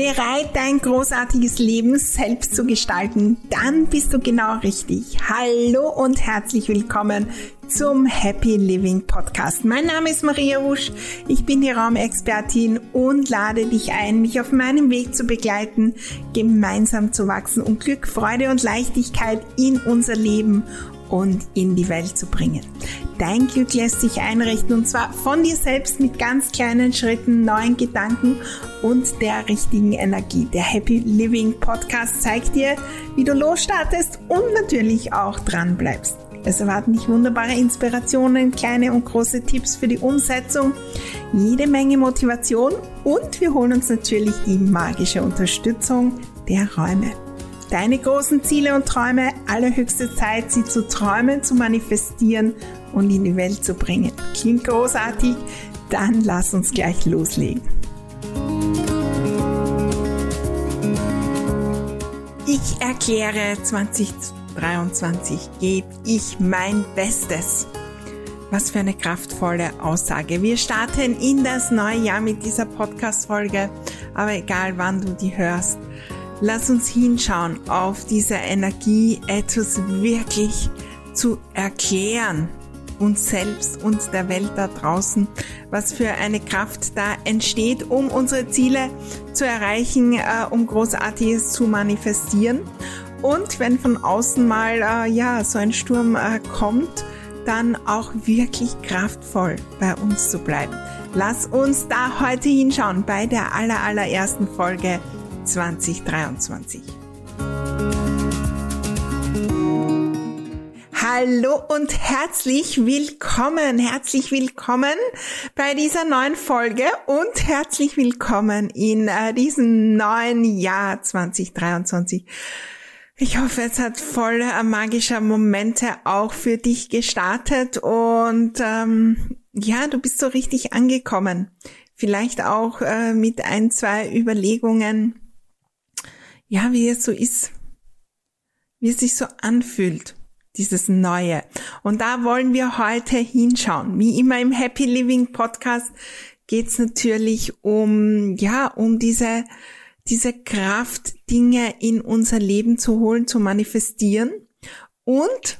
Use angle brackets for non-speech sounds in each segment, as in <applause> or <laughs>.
Bereit, dein großartiges Leben selbst zu gestalten? Dann bist du genau richtig. Hallo und herzlich willkommen zum Happy Living Podcast. Mein Name ist Maria Wusch, ich bin die Raumexpertin und lade dich ein, mich auf meinem Weg zu begleiten, gemeinsam zu wachsen und Glück, Freude und Leichtigkeit in unser Leben und in die Welt zu bringen. Dein Glück lässt sich einrichten und zwar von dir selbst mit ganz kleinen Schritten, neuen Gedanken und der richtigen Energie. Der Happy Living Podcast zeigt dir, wie du losstartest und natürlich auch dran bleibst. Es erwarten dich wunderbare Inspirationen, kleine und große Tipps für die Umsetzung, jede Menge Motivation und wir holen uns natürlich die magische Unterstützung der Räume deine großen Ziele und Träume, allerhöchste Zeit, sie zu träumen, zu manifestieren und in die Welt zu bringen. Klingt großartig? Dann lass uns gleich loslegen. Ich erkläre 2023 gebe ich mein Bestes. Was für eine kraftvolle Aussage. Wir starten in das neue Jahr mit dieser Podcast-Folge, aber egal wann du die hörst, Lass uns hinschauen auf diese Energie, etwas wirklich zu erklären, uns selbst und der Welt da draußen, was für eine Kraft da entsteht, um unsere Ziele zu erreichen, äh, um Großartiges zu manifestieren. Und wenn von außen mal äh, ja so ein Sturm äh, kommt, dann auch wirklich kraftvoll bei uns zu bleiben. Lass uns da heute hinschauen bei der aller allerersten Folge 2023. Hallo und herzlich willkommen, herzlich willkommen bei dieser neuen Folge und herzlich willkommen in äh, diesem neuen Jahr 2023. Ich hoffe, es hat voll äh, magischer Momente auch für dich gestartet und ähm, ja, du bist so richtig angekommen. Vielleicht auch äh, mit ein, zwei Überlegungen, ja, wie es so ist, wie es sich so anfühlt, dieses Neue. Und da wollen wir heute hinschauen. Wie immer im Happy Living Podcast geht's natürlich um, ja, um diese, diese Kraft, Dinge in unser Leben zu holen, zu manifestieren und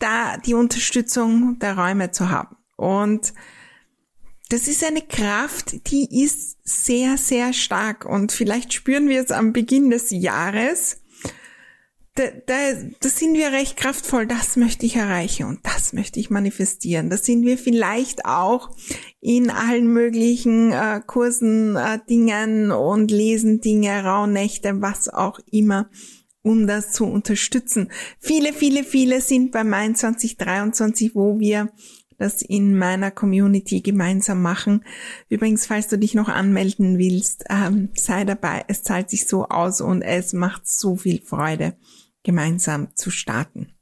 da die Unterstützung der Räume zu haben. Und das ist eine Kraft, die ist sehr, sehr stark und vielleicht spüren wir es am Beginn des Jahres. Da, da, da sind wir recht kraftvoll, das möchte ich erreichen und das möchte ich manifestieren. Da sind wir vielleicht auch in allen möglichen äh, Kursen, äh, Dingen und lesen Dinge, Rauhnächte, was auch immer, um das zu unterstützen. Viele, viele, viele sind bei Main 2023, wo wir das in meiner Community gemeinsam machen. Übrigens, falls du dich noch anmelden willst, ähm, sei dabei. Es zahlt sich so aus und es macht so viel Freude, gemeinsam zu starten.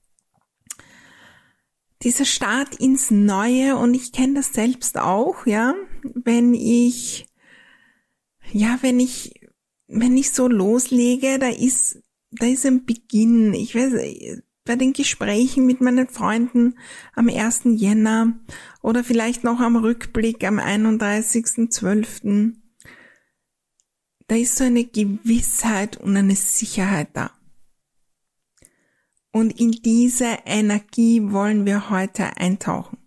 Dieser Start ins Neue und ich kenne das selbst auch, ja, wenn ich, ja, wenn ich, wenn ich so loslege, da ist, da ist ein Beginn. Ich weiß, bei den Gesprächen mit meinen Freunden am 1. Jänner oder vielleicht noch am Rückblick am 31.12. Da ist so eine Gewissheit und eine Sicherheit da. Und in diese Energie wollen wir heute eintauchen.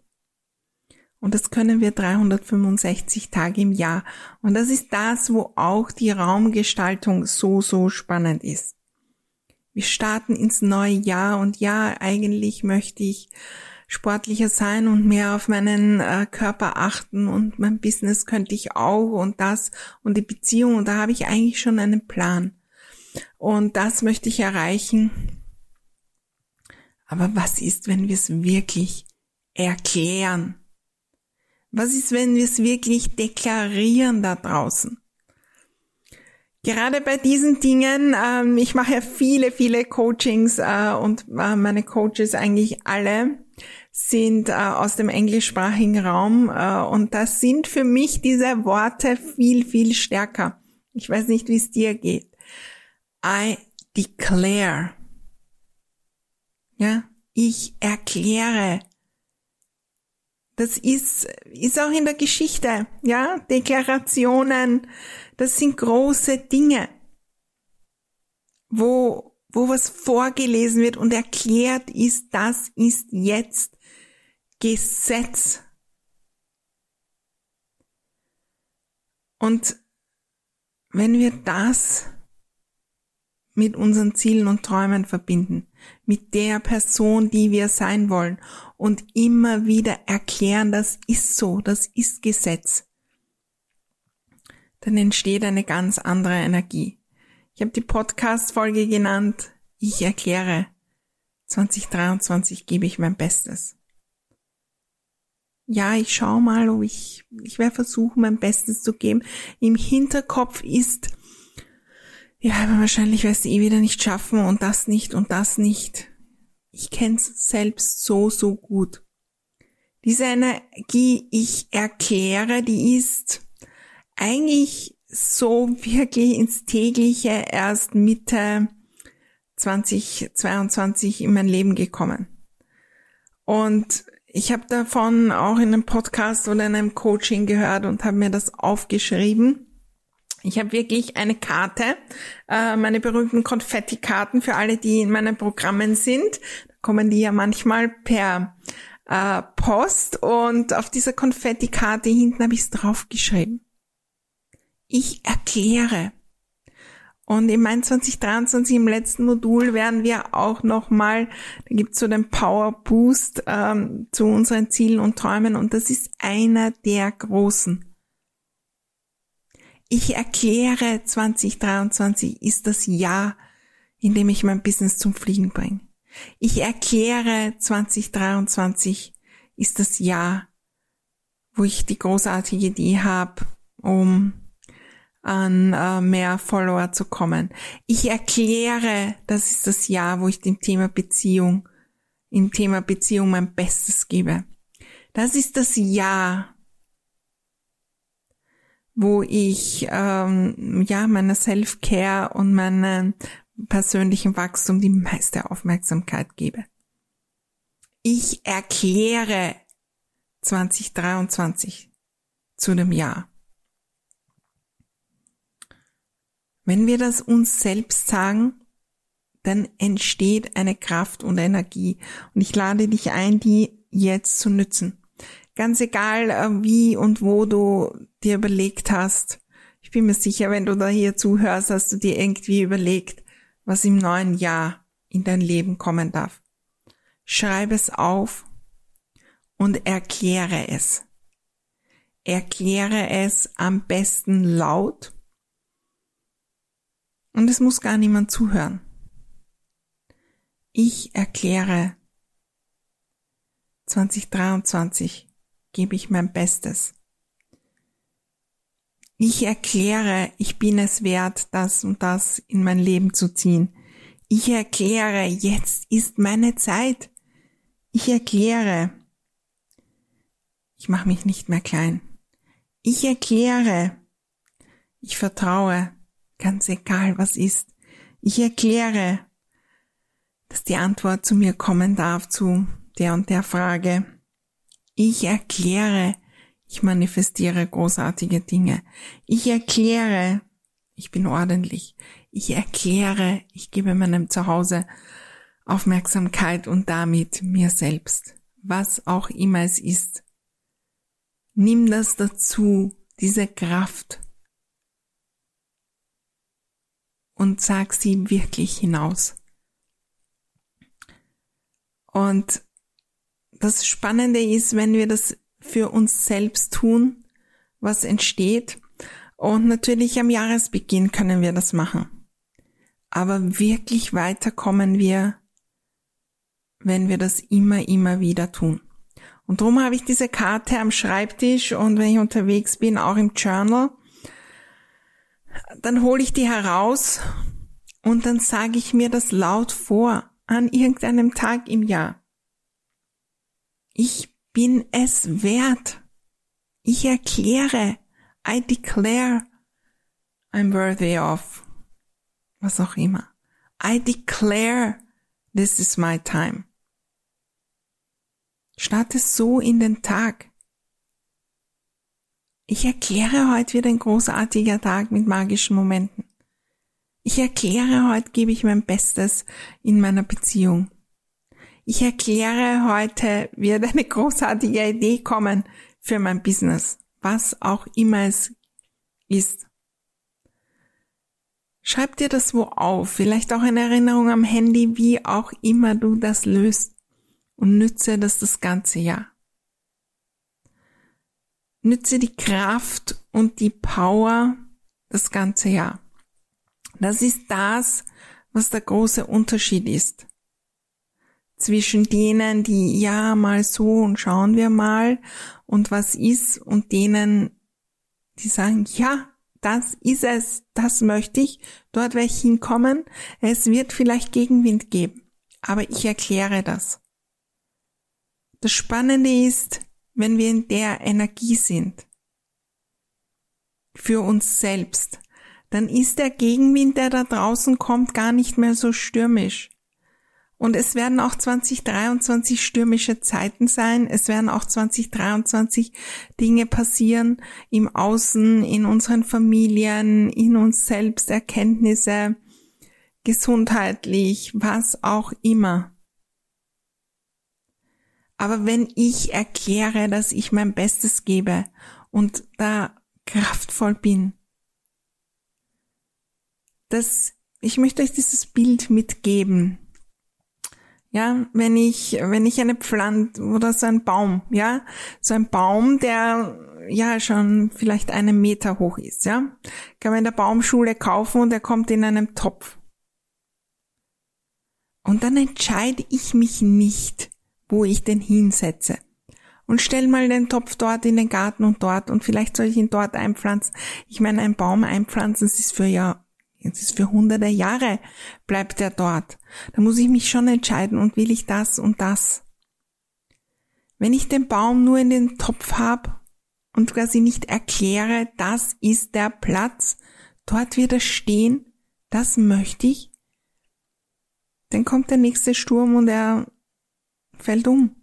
Und das können wir 365 Tage im Jahr. Und das ist das, wo auch die Raumgestaltung so, so spannend ist. Wir starten ins neue Jahr und ja, eigentlich möchte ich sportlicher sein und mehr auf meinen äh, Körper achten und mein Business könnte ich auch und das und die Beziehung und da habe ich eigentlich schon einen Plan. Und das möchte ich erreichen. Aber was ist, wenn wir es wirklich erklären? Was ist, wenn wir es wirklich deklarieren da draußen? Gerade bei diesen Dingen, ähm, ich mache ja viele, viele Coachings äh, und äh, meine Coaches eigentlich alle sind äh, aus dem englischsprachigen Raum äh, und das sind für mich diese Worte viel, viel stärker. Ich weiß nicht, wie es dir geht. I declare. Ja, ich erkläre Das ist, ist auch in der Geschichte, ja, Deklarationen, das sind große Dinge, wo, wo was vorgelesen wird und erklärt ist, das ist jetzt Gesetz. Und wenn wir das mit unseren Zielen und Träumen verbinden, mit der Person, die wir sein wollen und immer wieder erklären, das ist so, das ist Gesetz, dann entsteht eine ganz andere Energie. Ich habe die Podcast-Folge genannt, ich erkläre, 2023 gebe ich mein Bestes. Ja, ich schau mal, ob ich, ich werde versuchen, mein Bestes zu geben. Im Hinterkopf ist, ja, aber wahrscheinlich wirst du eh wieder nicht schaffen und das nicht und das nicht. Ich kenn's selbst so, so gut. Diese Energie, ich erkläre, die ist eigentlich so wirklich ins tägliche erst Mitte 2022 in mein Leben gekommen. Und ich habe davon auch in einem Podcast oder in einem Coaching gehört und habe mir das aufgeschrieben. Ich habe wirklich eine Karte, äh, meine berühmten Konfetti-Karten für alle, die in meinen Programmen sind. Da kommen die ja manchmal per äh, Post und auf dieser Konfetti-Karte hinten habe ich es draufgeschrieben. Ich erkläre. Und im Mai 2023 im letzten Modul werden wir auch nochmal, da gibt's so den Power Boost ähm, zu unseren Zielen und Träumen und das ist einer der großen. Ich erkläre 2023 ist das Jahr, in dem ich mein Business zum Fliegen bringe. Ich erkläre 2023 ist das Jahr, wo ich die großartige Idee habe, um an äh, mehr Follower zu kommen. Ich erkläre, das ist das Jahr, wo ich dem Thema Beziehung, im Thema Beziehung mein Bestes gebe. Das ist das Jahr, wo ich ähm, ja meiner Self-Care und meinem persönlichen Wachstum die meiste Aufmerksamkeit gebe. Ich erkläre 2023 zu dem Jahr. Wenn wir das uns selbst sagen, dann entsteht eine Kraft und Energie. Und ich lade dich ein, die jetzt zu nützen. Ganz egal, äh, wie und wo du dir überlegt hast. Ich bin mir sicher, wenn du da hier zuhörst, hast du dir irgendwie überlegt, was im neuen Jahr in dein Leben kommen darf. Schreibe es auf und erkläre es. Erkläre es am besten laut. Und es muss gar niemand zuhören. Ich erkläre 2023 gebe ich mein Bestes. Ich erkläre, ich bin es wert, das und das in mein Leben zu ziehen. Ich erkläre, jetzt ist meine Zeit. Ich erkläre, ich mache mich nicht mehr klein. Ich erkläre, ich vertraue, ganz egal was ist. Ich erkläre, dass die Antwort zu mir kommen darf zu der und der Frage. Ich erkläre, ich manifestiere großartige Dinge. Ich erkläre, ich bin ordentlich. Ich erkläre, ich gebe meinem Zuhause Aufmerksamkeit und damit mir selbst. Was auch immer es ist. Nimm das dazu, diese Kraft. Und sag sie wirklich hinaus. Und das Spannende ist, wenn wir das für uns selbst tun, was entsteht. Und natürlich am Jahresbeginn können wir das machen. Aber wirklich weiter kommen wir, wenn wir das immer, immer wieder tun. Und darum habe ich diese Karte am Schreibtisch und wenn ich unterwegs bin, auch im Journal, dann hole ich die heraus und dann sage ich mir das laut vor an irgendeinem Tag im Jahr. Ich bin es wert. Ich erkläre, I declare, I'm worthy of, was auch immer. I declare, this is my time. Starte so in den Tag. Ich erkläre heute wird ein großartiger Tag mit magischen Momenten. Ich erkläre heute gebe ich mein Bestes in meiner Beziehung. Ich erkläre heute wird <laughs> eine großartige Idee kommen für mein Business, was auch immer es ist. Schreib dir das wo auf, vielleicht auch eine Erinnerung am Handy, wie auch immer du das löst und nütze das das ganze Jahr. Nütze die Kraft und die Power das ganze Jahr. Das ist das, was der große Unterschied ist. Zwischen denen, die ja mal so und schauen wir mal und was ist und denen, die sagen, ja, das ist es, das möchte ich, dort werde ich hinkommen. Es wird vielleicht Gegenwind geben, aber ich erkläre das. Das Spannende ist, wenn wir in der Energie sind, für uns selbst, dann ist der Gegenwind, der da draußen kommt, gar nicht mehr so stürmisch. Und es werden auch 2023 stürmische Zeiten sein. Es werden auch 2023 Dinge passieren im Außen, in unseren Familien, in uns selbst, Erkenntnisse, gesundheitlich, was auch immer. Aber wenn ich erkläre, dass ich mein Bestes gebe und da kraftvoll bin, dass ich möchte euch dieses Bild mitgeben. Ja, wenn ich, wenn ich eine Pflanze oder so ein Baum, ja, so ein Baum, der ja schon vielleicht einen Meter hoch ist, ja, kann man in der Baumschule kaufen und er kommt in einem Topf. Und dann entscheide ich mich nicht, wo ich den hinsetze. Und stell mal den Topf dort in den Garten und dort und vielleicht soll ich ihn dort einpflanzen. Ich meine, ein Baum einpflanzen, das ist für ja, das ist für hunderte Jahre bleibt er dort. Da muss ich mich schon entscheiden und will ich das und das. Wenn ich den Baum nur in den Topf habe und quasi nicht erkläre, das ist der Platz, dort wird er stehen, das möchte ich, dann kommt der nächste Sturm und er fällt um.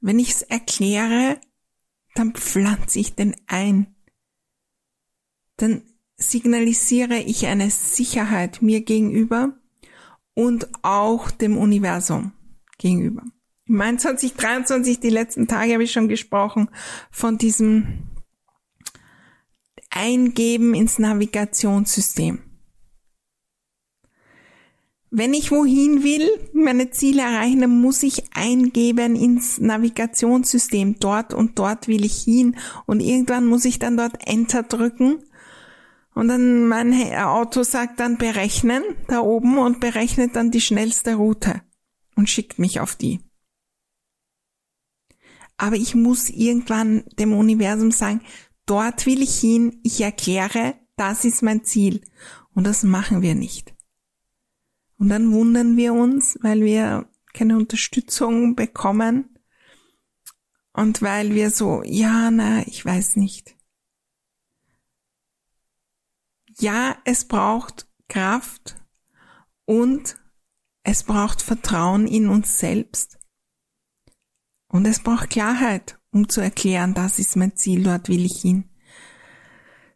Wenn ich es erkläre, dann pflanze ich den ein. Dann signalisiere ich eine Sicherheit mir gegenüber und auch dem Universum gegenüber. Im Mai 2023, die letzten Tage habe ich schon gesprochen von diesem Eingeben ins Navigationssystem. Wenn ich wohin will, meine Ziele erreichen, dann muss ich eingeben ins Navigationssystem. Dort und dort will ich hin. Und irgendwann muss ich dann dort Enter drücken. Und dann mein Auto sagt dann berechnen da oben und berechnet dann die schnellste Route und schickt mich auf die. Aber ich muss irgendwann dem Universum sagen, dort will ich hin, ich erkläre, das ist mein Ziel. Und das machen wir nicht. Und dann wundern wir uns, weil wir keine Unterstützung bekommen und weil wir so, ja, na, ich weiß nicht. Ja, es braucht Kraft und es braucht Vertrauen in uns selbst. Und es braucht Klarheit, um zu erklären, das ist mein Ziel, dort will ich hin.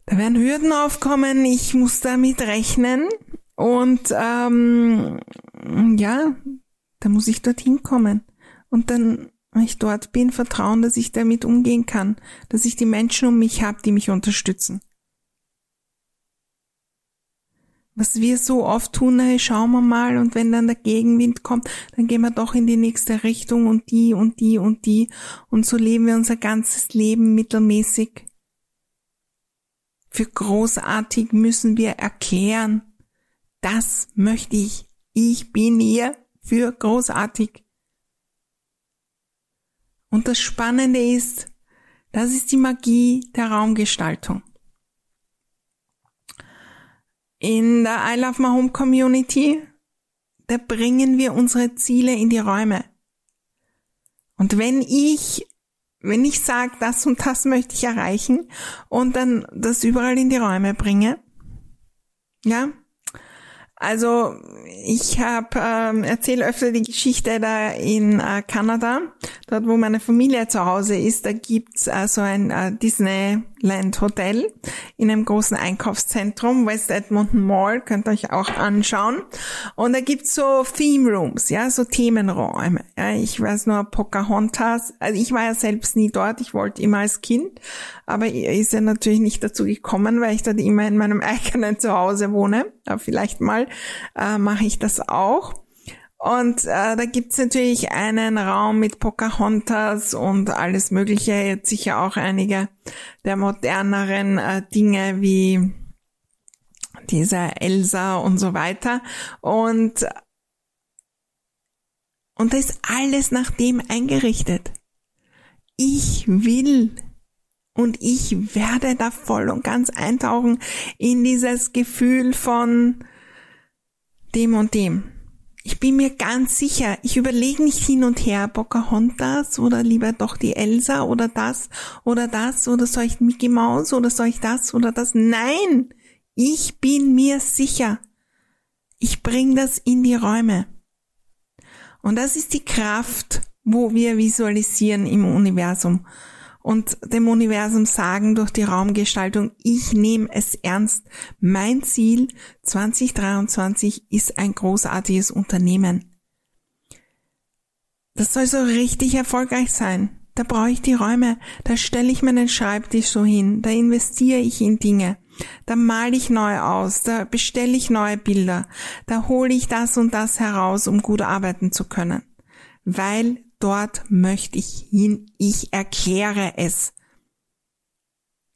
Da werden Hürden aufkommen, ich muss damit rechnen, und ähm, ja, da muss ich dorthin kommen. Und dann, wenn ich dort bin, vertrauen, dass ich damit umgehen kann, dass ich die Menschen um mich habe, die mich unterstützen. Was wir so oft tun, hey, schauen wir mal, und wenn dann der Gegenwind kommt, dann gehen wir doch in die nächste Richtung und die und die und die. Und so leben wir unser ganzes Leben mittelmäßig. Für großartig müssen wir erklären, das möchte ich. Ich bin hier für großartig. Und das Spannende ist, das ist die Magie der Raumgestaltung. In der I Love My Home Community, da bringen wir unsere Ziele in die Räume. Und wenn ich, wenn ich sage, das und das möchte ich erreichen und dann das überall in die Räume bringe, ja, Also ich habe ähm, erzähle öfter die Geschichte da in äh, Kanada, dort wo meine Familie zu Hause ist. Da gibt's äh, so ein äh, Disneyland Hotel in einem großen Einkaufszentrum, West Edmonton Mall, könnt ihr euch auch anschauen. Und da gibt's so Theme Rooms, ja, so Themenräume. Ja, ich weiß nur Pocahontas. Also ich war ja selbst nie dort. Ich wollte immer als Kind, aber ist ja natürlich nicht dazu gekommen, weil ich dort immer in meinem <laughs> eigenen Zuhause wohne. Aber vielleicht mal äh, mache ich das auch. Und äh, da gibt's natürlich einen Raum mit Pocahontas und alles Mögliche, jetzt sicher auch einige der moderneren äh, Dinge wie dieser Elsa und so weiter. Und, und da ist alles nach dem eingerichtet. Ich will und ich werde da voll und ganz eintauchen in dieses Gefühl von dem und dem. Ich bin mir ganz sicher, ich überlege nicht hin und her, Pocahontas oder lieber doch die Elsa oder das oder das oder soll ich Mickey Mouse oder soll ich das oder das. Nein, ich bin mir sicher. Ich bringe das in die Räume. Und das ist die Kraft, wo wir visualisieren im Universum und dem Universum sagen durch die Raumgestaltung, ich nehme es ernst. Mein Ziel 2023 ist ein großartiges Unternehmen. Das soll so richtig erfolgreich sein. Da brauche ich die Räume, da stelle ich meinen Schreibtisch so hin, da investiere ich in Dinge, da male ich neu aus, da bestelle ich neue Bilder, da hole ich das und das heraus, um gut arbeiten zu können. Weil dort möchte ich hin, ich erkläre es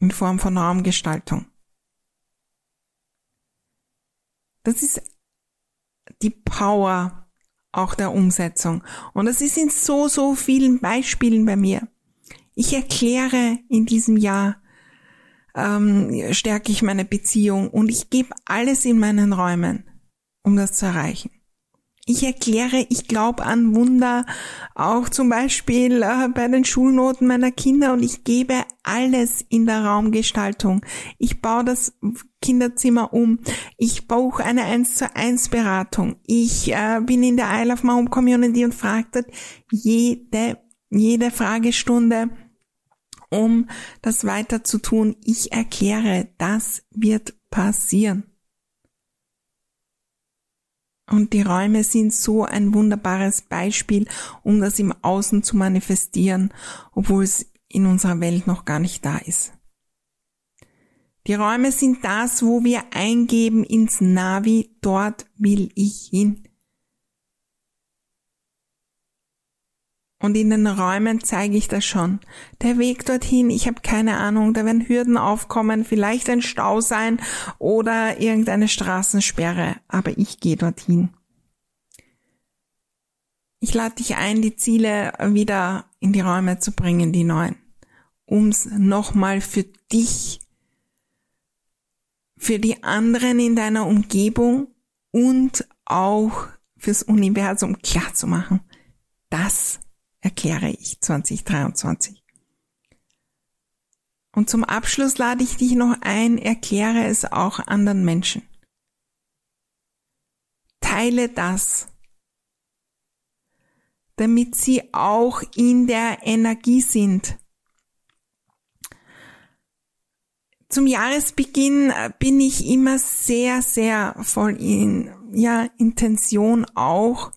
in Form von Raumgestaltung. Das ist die Power auch der Umsetzung. Und das ist in so, so vielen Beispielen bei mir. Ich erkläre in diesem Jahr, ähm, stärke ich meine Beziehung und ich gebe alles in meinen Räumen, um das zu erreichen. Ich erkläre, ich glaube an Wunder, auch zum Beispiel äh, bei den Schulnoten meiner Kinder und ich gebe alles in der Raumgestaltung. Ich baue das Kinderzimmer um. Ich buche eine 1 zu 1 Beratung. Ich äh, bin in der Isle of My Home Community und frage jede, jede Fragestunde, um das weiter zu tun. Ich erkläre, das wird passieren. Und die Räume sind so ein wunderbares Beispiel, um das im Außen zu manifestieren, obwohl es in unserer Welt noch gar nicht da ist. Die Räume sind das, wo wir eingeben ins Navi, dort will ich hin. Und in den Räumen zeige ich das schon. Der Weg dorthin, ich habe keine Ahnung, da werden Hürden aufkommen, vielleicht ein Stau sein oder irgendeine Straßensperre, aber ich gehe dorthin. Ich lade dich ein, die Ziele wieder in die Räume zu bringen, die neuen, ums nochmal für dich, für die anderen in deiner Umgebung und auch fürs Universum klar zu machen. Das erkläre ich 2023. Und zum Abschluss lade ich dich noch ein, erkläre es auch anderen Menschen. Teile das, damit sie auch in der Energie sind. Zum Jahresbeginn bin ich immer sehr, sehr voll in, ja, Intention auch,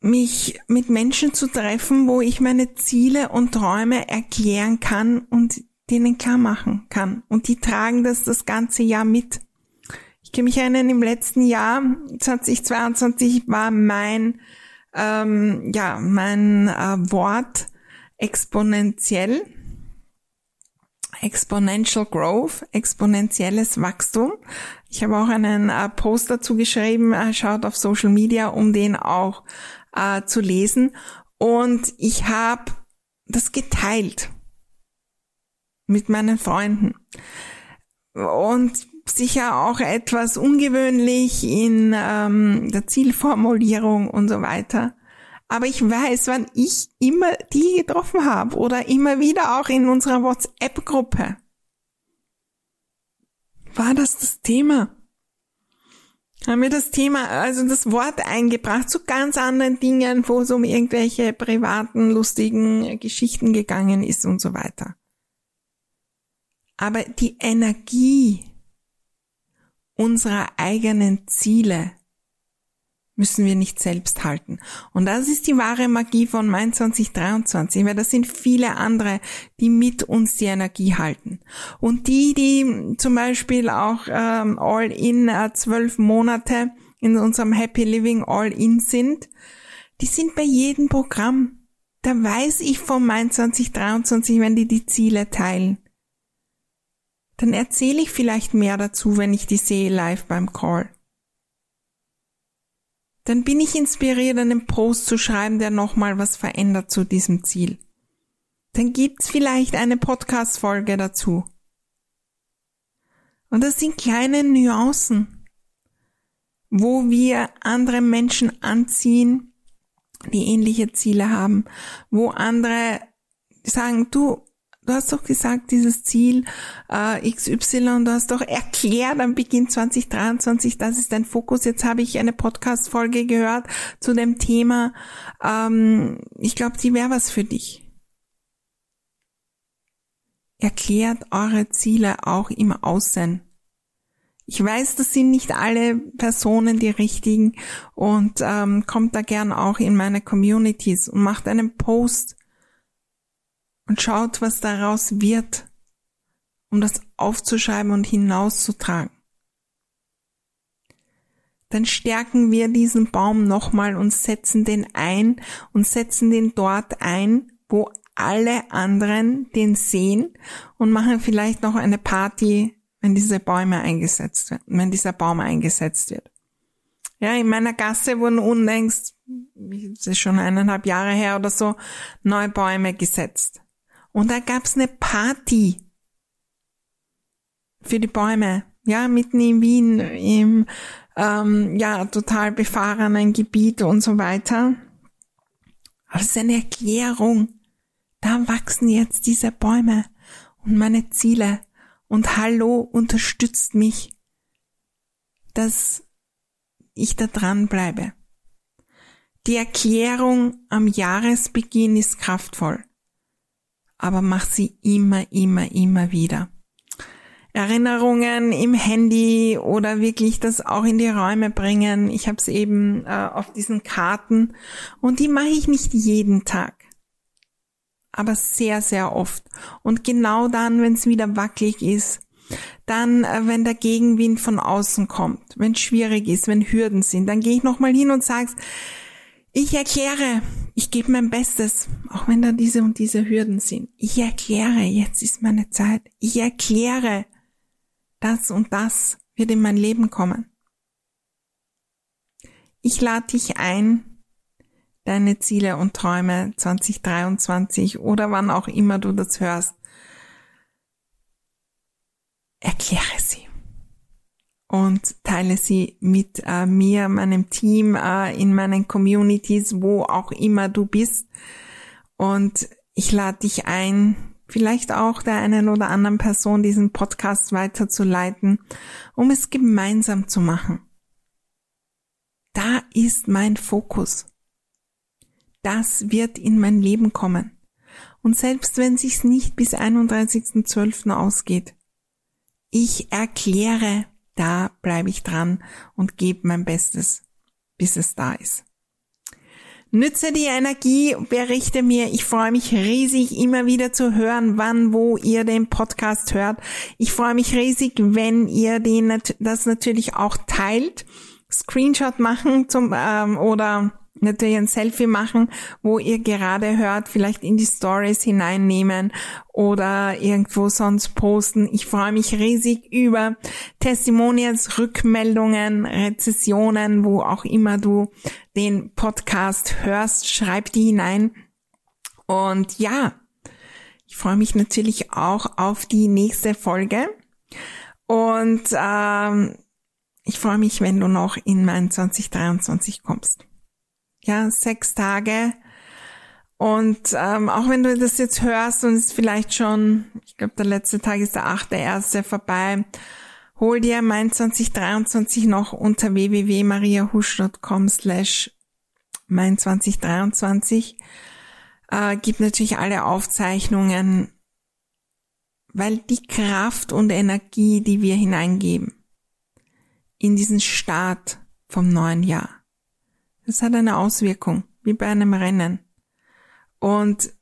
mich mit Menschen zu treffen, wo ich meine Ziele und Träume erklären kann und denen klar machen kann. Und die tragen das das ganze Jahr mit. Ich kann mich erinnern, im letzten Jahr, 2022, war mein, ähm, ja, mein äh, Wort exponentiell. Exponential Growth, exponentielles Wachstum. Ich habe auch einen äh, Post dazu geschrieben, äh, schaut auf Social Media, um den auch äh, zu lesen. Und ich habe das geteilt mit meinen Freunden. Und sicher auch etwas ungewöhnlich in ähm, der Zielformulierung und so weiter. Aber ich weiß, wann ich immer die getroffen habe oder immer wieder auch in unserer WhatsApp-Gruppe, war das das Thema. Haben wir das Thema, also das Wort eingebracht zu ganz anderen Dingen, wo es um irgendwelche privaten, lustigen Geschichten gegangen ist und so weiter. Aber die Energie unserer eigenen Ziele müssen wir nicht selbst halten. Und das ist die wahre Magie von Mein 2023, weil das sind viele andere, die mit uns die Energie halten. Und die, die zum Beispiel auch ähm, all in äh, zwölf Monate in unserem Happy Living all in sind, die sind bei jedem Programm. Da weiß ich von Mein 2023, wenn die die Ziele teilen dann erzähle ich vielleicht mehr dazu, wenn ich die sehe live beim Call. Dann bin ich inspiriert, einen Post zu schreiben, der nochmal was verändert zu diesem Ziel. Dann gibt's vielleicht eine Podcast-Folge dazu. Und das sind kleine Nuancen, wo wir andere Menschen anziehen, die ähnliche Ziele haben, wo andere sagen, du, Du hast doch gesagt, dieses Ziel äh, XY, du hast doch erklärt am Beginn 2023, das ist dein Fokus. Jetzt habe ich eine Podcast-Folge gehört zu dem Thema. Ähm, ich glaube, die wäre was für dich. Erklärt eure Ziele auch im Außen. Ich weiß, das sind nicht alle Personen die richtigen und ähm, kommt da gern auch in meine Communities und macht einen Post und schaut, was daraus wird, um das aufzuschreiben und hinauszutragen. Dann stärken wir diesen Baum nochmal und setzen den ein und setzen den dort ein, wo alle anderen den sehen und machen vielleicht noch eine Party, wenn diese Bäume eingesetzt werden, wenn dieser Baum eingesetzt wird. Ja, in meiner Gasse wurden unlängst, das ist schon eineinhalb Jahre her oder so, neue Bäume gesetzt. Und da gab's eine Party für die Bäume. Ja, mitten in Wien, im ähm, ja total befahrenen Gebiet und so weiter. Aber es ist eine Erklärung. Da wachsen jetzt diese Bäume und meine Ziele. Und Hallo unterstützt mich, dass ich da dran bleibe. Die Erklärung am Jahresbeginn ist kraftvoll aber mach sie immer, immer, immer wieder. Erinnerungen im Handy oder wirklich das auch in die Räume bringen. Ich habe es eben äh, auf diesen Karten und die mache ich nicht jeden Tag, aber sehr, sehr oft. Und genau dann, wenn es wieder wackelig ist, dann, äh, wenn der Gegenwind von außen kommt, wenn schwierig ist, wenn Hürden sind, dann gehe ich nochmal hin und sag's, ich erkläre, ich gebe mein Bestes, auch wenn da diese und diese Hürden sind. Ich erkläre, jetzt ist meine Zeit. Ich erkläre, das und das wird in mein Leben kommen. Ich lade dich ein, deine Ziele und Träume 2023 oder wann auch immer du das hörst, erkläre sie und teile sie mit äh, mir, meinem Team, äh, in meinen Communities, wo auch immer du bist. Und ich lade dich ein, vielleicht auch der einen oder anderen Person diesen Podcast weiterzuleiten, um es gemeinsam zu machen. Da ist mein Fokus. Das wird in mein Leben kommen. Und selbst wenn sich's nicht bis 31.12. ausgeht, ich erkläre da bleibe ich dran und gebe mein Bestes, bis es da ist. Nütze die Energie, berichte mir. Ich freue mich riesig, immer wieder zu hören, wann, wo ihr den Podcast hört. Ich freue mich riesig, wenn ihr den, das natürlich auch teilt. Screenshot machen zum, ähm, oder natürlich ein Selfie machen, wo ihr gerade hört, vielleicht in die Stories hineinnehmen oder irgendwo sonst posten. Ich freue mich riesig über Testimonials, Rückmeldungen, Rezessionen, wo auch immer du den Podcast hörst, schreib die hinein. Und ja, ich freue mich natürlich auch auf die nächste Folge. Und ähm, ich freue mich, wenn du noch in mein 2023 kommst ja, sechs Tage. Und ähm, auch wenn du das jetzt hörst und es vielleicht schon, ich glaube, der letzte Tag ist der achte erste vorbei. Hol dir mein 2023 noch unter www.mariahusch.com slash mein 2023. Äh, gibt natürlich alle Aufzeichnungen, weil die Kraft und Energie, die wir hineingeben in diesen Start vom neuen Jahr, das hat eine Auswirkung, wie bei einem Rennen. Und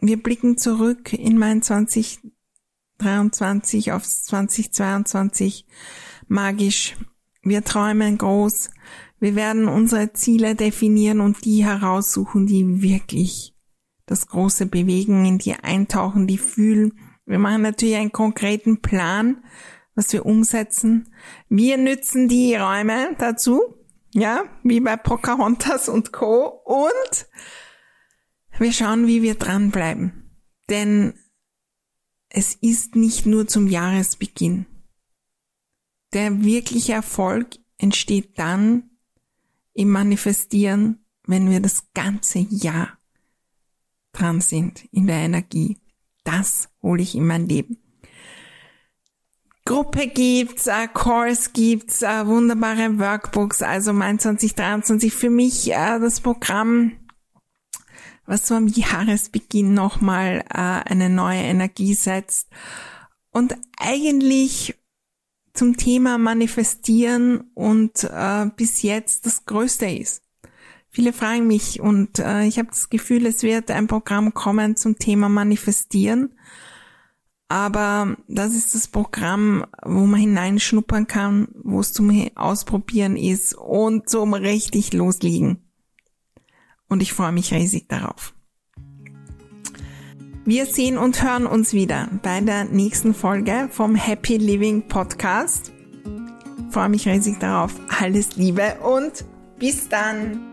wir blicken zurück in mein 2023 auf 2022 magisch. Wir träumen groß. Wir werden unsere Ziele definieren und die heraussuchen, die wirklich das Große bewegen, in die eintauchen, die fühlen. Wir machen natürlich einen konkreten Plan, was wir umsetzen. Wir nützen die Räume dazu, ja, wie bei Pocahontas und Co. Und wir schauen, wie wir dranbleiben. Denn es ist nicht nur zum Jahresbeginn. Der wirkliche Erfolg entsteht dann im Manifestieren, wenn wir das ganze Jahr dran sind in der Energie. Das hole ich in mein Leben. Gruppe gibt's, äh, Course gibt's, äh, wunderbare Workbooks, also mein 2023 für mich äh, das Programm was so am Jahresbeginn nochmal äh, eine neue Energie setzt und eigentlich zum Thema Manifestieren und äh, bis jetzt das Größte ist. Viele fragen mich und äh, ich habe das Gefühl, es wird ein Programm kommen zum Thema Manifestieren. Aber das ist das Programm, wo man hineinschnuppern kann, wo es zum Ausprobieren ist und zum richtig loslegen und ich freue mich riesig darauf. Wir sehen und hören uns wieder bei der nächsten Folge vom Happy Living Podcast. Ich freue mich riesig darauf. Alles Liebe und bis dann.